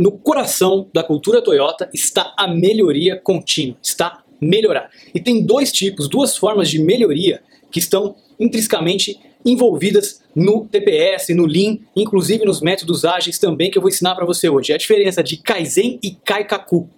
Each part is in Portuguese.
no coração da cultura Toyota está a melhoria contínua, está melhorar. E tem dois tipos, duas formas de melhoria que estão intrinsecamente envolvidas no TPS, no Lean, inclusive nos métodos ágeis também que eu vou ensinar para você hoje. É a diferença de Kaizen e Kaikaku.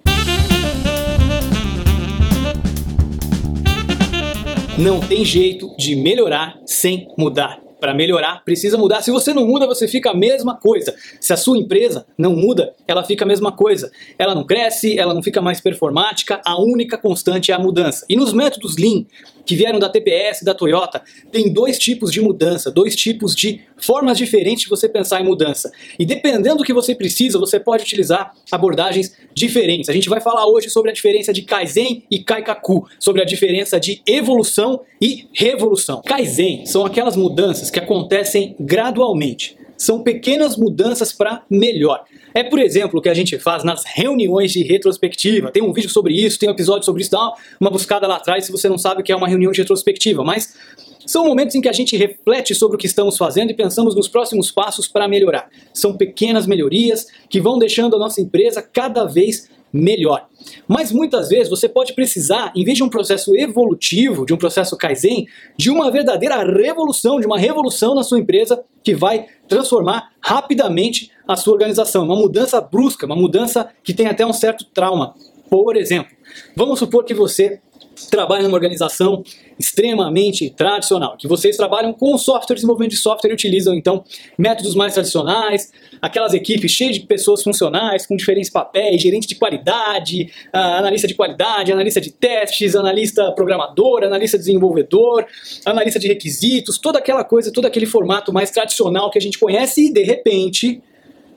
Não tem jeito de melhorar sem mudar para melhorar, precisa mudar. Se você não muda, você fica a mesma coisa. Se a sua empresa não muda, ela fica a mesma coisa. Ela não cresce, ela não fica mais performática, a única constante é a mudança. E nos métodos Lean, que vieram da TPS da Toyota, tem dois tipos de mudança, dois tipos de formas diferentes de você pensar em mudança. E dependendo do que você precisa, você pode utilizar abordagens diferentes. A gente vai falar hoje sobre a diferença de Kaizen e Kaikaku, sobre a diferença de evolução e revolução. Kaizen são aquelas mudanças que acontecem gradualmente. São pequenas mudanças para melhor. É, por exemplo, o que a gente faz nas reuniões de retrospectiva. Tem um vídeo sobre isso, tem um episódio sobre isso, dá uma buscada lá atrás se você não sabe o que é uma reunião de retrospectiva. Mas são momentos em que a gente reflete sobre o que estamos fazendo e pensamos nos próximos passos para melhorar. São pequenas melhorias que vão deixando a nossa empresa cada vez melhor. Mas muitas vezes você pode precisar, em vez de um processo evolutivo, de um processo Kaizen, de uma verdadeira revolução, de uma revolução na sua empresa que vai transformar rapidamente a sua organização. Uma mudança brusca, uma mudança que tem até um certo trauma. Por exemplo, vamos supor que você trabalha numa organização extremamente tradicional, que vocês trabalham com software, desenvolvimento de software e utilizam então métodos mais tradicionais, aquelas equipes cheias de pessoas funcionais com diferentes papéis, gerente de qualidade, uh, analista de qualidade, analista de testes, analista programador, analista desenvolvedor, analista de requisitos, toda aquela coisa, todo aquele formato mais tradicional que a gente conhece e de repente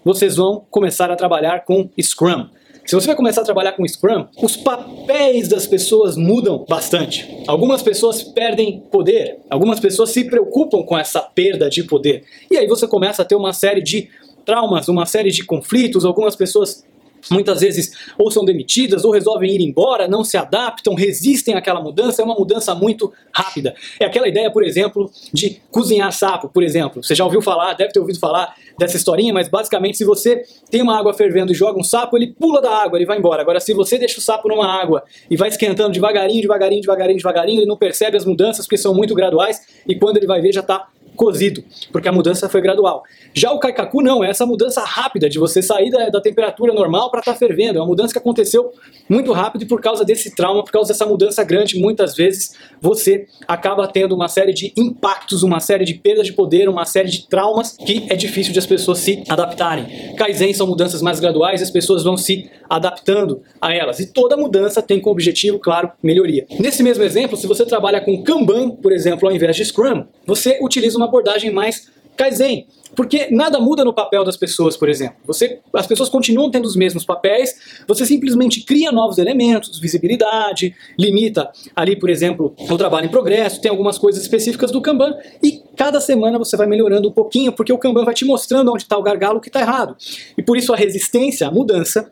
vocês vão começar a trabalhar com Scrum. Se você vai começar a trabalhar com Scrum, os papéis das pessoas mudam bastante. Algumas pessoas perdem poder, algumas pessoas se preocupam com essa perda de poder. E aí você começa a ter uma série de traumas, uma série de conflitos, algumas pessoas muitas vezes ou são demitidas ou resolvem ir embora, não se adaptam, resistem àquela mudança, é uma mudança muito rápida. É aquela ideia, por exemplo, de cozinhar sapo, por exemplo. Você já ouviu falar, deve ter ouvido falar dessa historinha, mas basicamente se você tem uma água fervendo e joga um sapo, ele pula da água, ele vai embora. Agora se você deixa o sapo numa água e vai esquentando devagarinho, devagarinho, devagarinho, devagarinho, ele não percebe as mudanças porque são muito graduais e quando ele vai ver já está cozido, porque a mudança foi gradual. Já o Kaikaku não, é essa mudança rápida de você sair da, da temperatura normal para estar tá fervendo. É uma mudança que aconteceu muito rápido e por causa desse trauma, por causa dessa mudança grande, muitas vezes você acaba tendo uma série de impactos, uma série de perdas de poder, uma série de traumas que é difícil de as pessoas se adaptarem. Kaizen são mudanças mais graduais, as pessoas vão se adaptando a elas. E toda mudança tem como objetivo, claro, melhoria. Nesse mesmo exemplo, se você trabalha com Kanban, por exemplo, ao invés de Scrum, você utiliza uma uma abordagem mais Kaizen. Porque nada muda no papel das pessoas, por exemplo. Você, as pessoas continuam tendo os mesmos papéis, você simplesmente cria novos elementos, visibilidade, limita ali, por exemplo, o trabalho em progresso, tem algumas coisas específicas do Kanban e cada semana você vai melhorando um pouquinho, porque o Kanban vai te mostrando onde está o gargalo que está errado. E por isso a resistência à mudança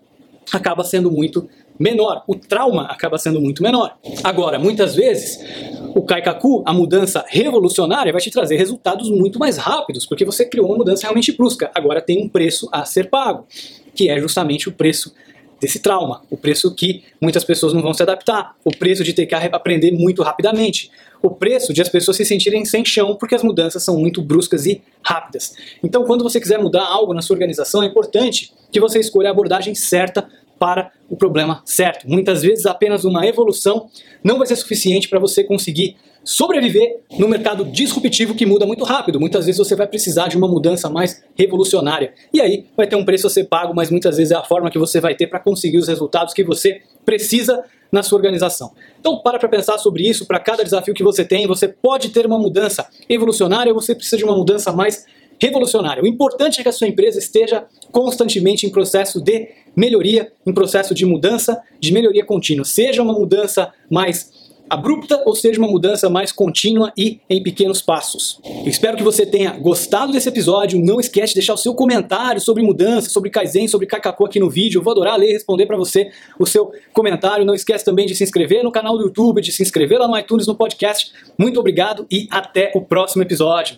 acaba sendo muito menor, o trauma acaba sendo muito menor. Agora, muitas vezes, o Kaikaku, a mudança revolucionária, vai te trazer resultados muito mais rápidos, porque você criou uma mudança realmente brusca. Agora tem um preço a ser pago, que é justamente o preço desse trauma, o preço que muitas pessoas não vão se adaptar, o preço de ter que aprender muito rapidamente, o preço de as pessoas se sentirem sem chão porque as mudanças são muito bruscas e rápidas. Então, quando você quiser mudar algo na sua organização, é importante que você escolha a abordagem certa para o problema certo. Muitas vezes apenas uma evolução não vai ser suficiente para você conseguir sobreviver no mercado disruptivo que muda muito rápido. Muitas vezes você vai precisar de uma mudança mais revolucionária. E aí vai ter um preço a ser pago, mas muitas vezes é a forma que você vai ter para conseguir os resultados que você precisa na sua organização. Então para para pensar sobre isso, para cada desafio que você tem, você pode ter uma mudança evolucionária ou você precisa de uma mudança mais revolucionária. O importante é que a sua empresa esteja constantemente em processo de melhoria, em processo de mudança, de melhoria contínua. Seja uma mudança mais abrupta ou seja uma mudança mais contínua e em pequenos passos. Eu espero que você tenha gostado desse episódio. Não esquece de deixar o seu comentário sobre mudança, sobre Kaizen, sobre Kakaku aqui no vídeo. Eu vou adorar ler e responder para você o seu comentário. Não esquece também de se inscrever no canal do YouTube, de se inscrever lá no iTunes, no podcast. Muito obrigado e até o próximo episódio.